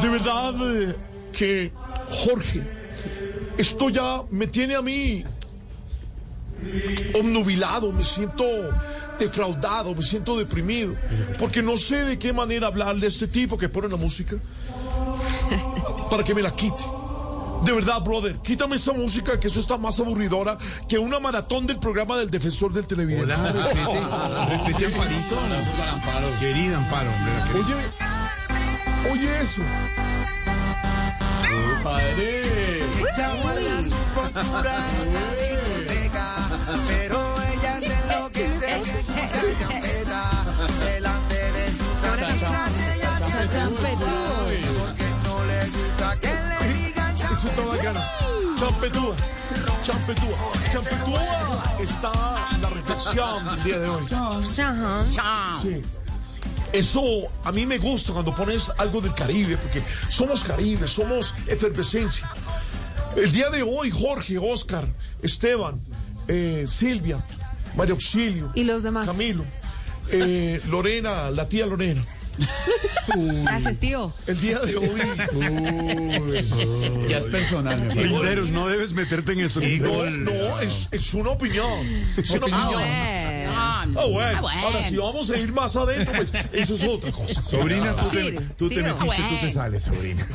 De verdad eh, que, Jorge, esto ya me tiene a mí obnubilado, me siento defraudado, me siento deprimido, porque no sé de qué manera hablarle a este tipo que pone la música para que me la quite. De verdad, brother, quítame esa música que eso está más aburridora que una maratón del programa del defensor del televidente. Hola, respete, respete Amparito. Querida Amparo, hombre. la. Oye, oye eso. En la discoteca, pero ella se enloquece que escucha champeta delante de sus amigas. Ella se champeta Eso está bacano. Champetúa, champetúa, champetúa está la reflexión del día de hoy. Sí. Eso a mí me gusta cuando pones algo del Caribe, porque somos Caribe, somos efervescencia. El día de hoy, Jorge, Oscar, Esteban, eh, Silvia, María Auxilio, Y los demás. Camilo, eh, Lorena, la tía Lorena. Gracias, tío. El día de hoy. Ya es personal, me. Linderos, no debes meterte en eso. No, no, es, es una opinión. Es una opinión. Ah, bueno. Ahora, si vamos a ir más adentro, pues eso es otra cosa. Sobrina, tú te, tú te tío. metiste, tú te sales, sobrina.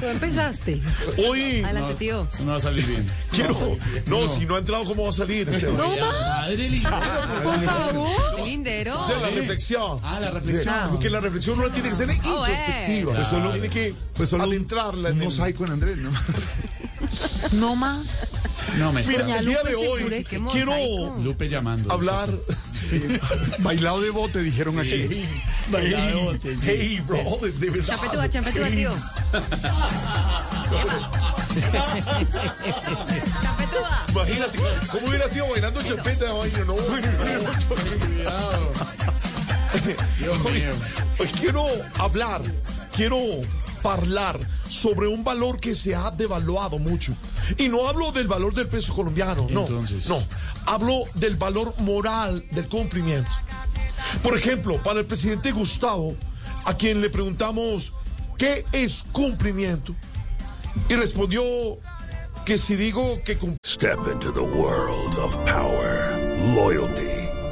Tú empezaste. Hoy Adelante, tío. Eso no va a salir bien. quiero. No, si no ha entrado, ¿cómo va a salir? No más, Madre linda. por favor. Lindero. O sea, la reflexión. Ah, la reflexión. Porque la reflexión no tiene que ser introspectiva. Pues solo- tiene que Pues solo adentrarla en un el- mosaico en Andrés, ¿no? No más. No me Mira, el día Lupe de se hoy quiero mosaico. Lupe llamando. hablar. Bailado de bote, dijeron aquí. Bailado de bote, sí. Hey, bro, de, de verdad. Champetúa, champetúa, tío. Champetúa. Imagínate, ¿cómo hubiera sido bailando champeta de vaina? No, Cuidado. Dios mío. Hoy quiero hablar, quiero hablar sobre un valor que se ha devaluado mucho. Y no hablo del valor del peso colombiano, no. Entonces. No, hablo del valor moral del cumplimiento. Por ejemplo, para el presidente Gustavo, a quien le preguntamos, ¿qué es cumplimiento? Y respondió que si digo que Step into the world of power, loyalty,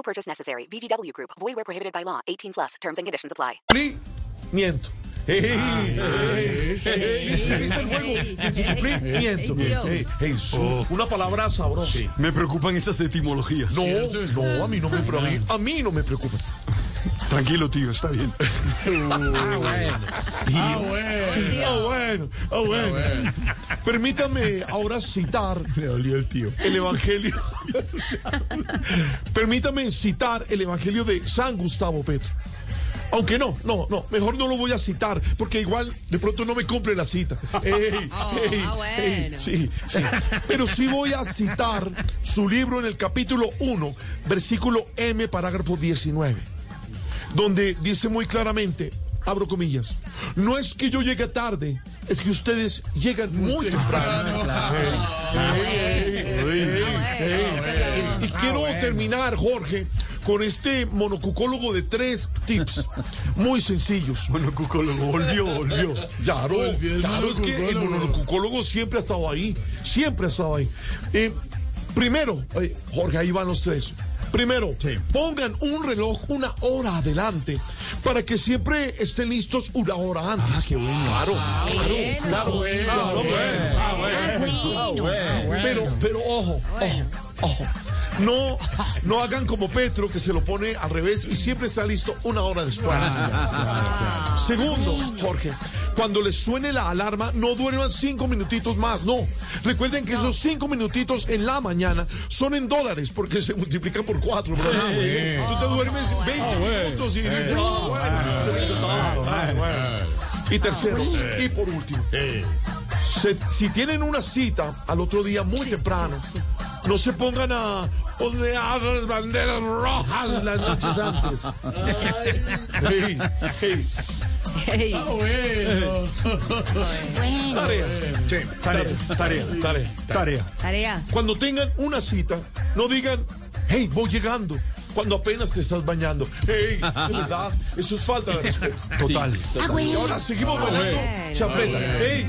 No purchase necessary. VGW Group. Void where prohibited by law. 18 plus. Terms and conditions apply. su- Una palabra sabrosa. Me preocupan esas etimologías. No, no, a mí no me preocupa. A mí no me preocupa. Tranquilo, tío, está bien. Ah, bueno. Ah, bueno, ah, bueno. Permítame ahora citar Le dolió el tío. el Evangelio. Permítame citar el Evangelio de San Gustavo Petro. Aunque no, no, no, mejor no lo voy a citar, porque igual de pronto no me cumple la cita. Ey, ey, ah, ey, bueno. sí, sí. Pero sí voy a citar su libro en el capítulo 1, versículo M, parágrafo 19, donde dice muy claramente, abro comillas, no es que yo llegue tarde, es que ustedes llegan muy temprano. Y quiero terminar, Jorge, con este monocucólogo de tres tips muy sencillos. Bueno, Cucólogo, volvió, volvió. Claro, claro, es que el monocucólogo. monocucólogo siempre ha estado ahí, siempre ha estado ahí. Eh, primero, eh, Jorge, ahí van los tres. Primero, pongan un reloj una hora adelante para que siempre estén listos una hora antes. Ah, qué bueno. Claro, claro, claro, claro, bueno. Pero, pero ojo, ojo, ojo. No, no hagan como Petro que se lo pone al revés y siempre está listo una hora después. Segundo, Jorge, cuando les suene la alarma, no duerman cinco minutitos más, no. Recuerden que esos cinco minutitos en la mañana son en dólares porque se multiplican por cuatro, bro. Tú te duermes 20 minutos y dices, ah, bueno, ah. Y tercero, y por último, se- si tienen una cita al otro día muy temprano, no se pongan a ondear las banderas rojas las noches antes. Hey, hey. Hey. Tarea. Sí, tarea, tarea, tarea, tarea. Tarea. Cuando tengan una cita, no digan, hey, voy llegando. Cuando apenas te estás bañando. Hey, es verdad, eso es falta de respeto. Total. Y ahora seguimos bailando champeta. Hey,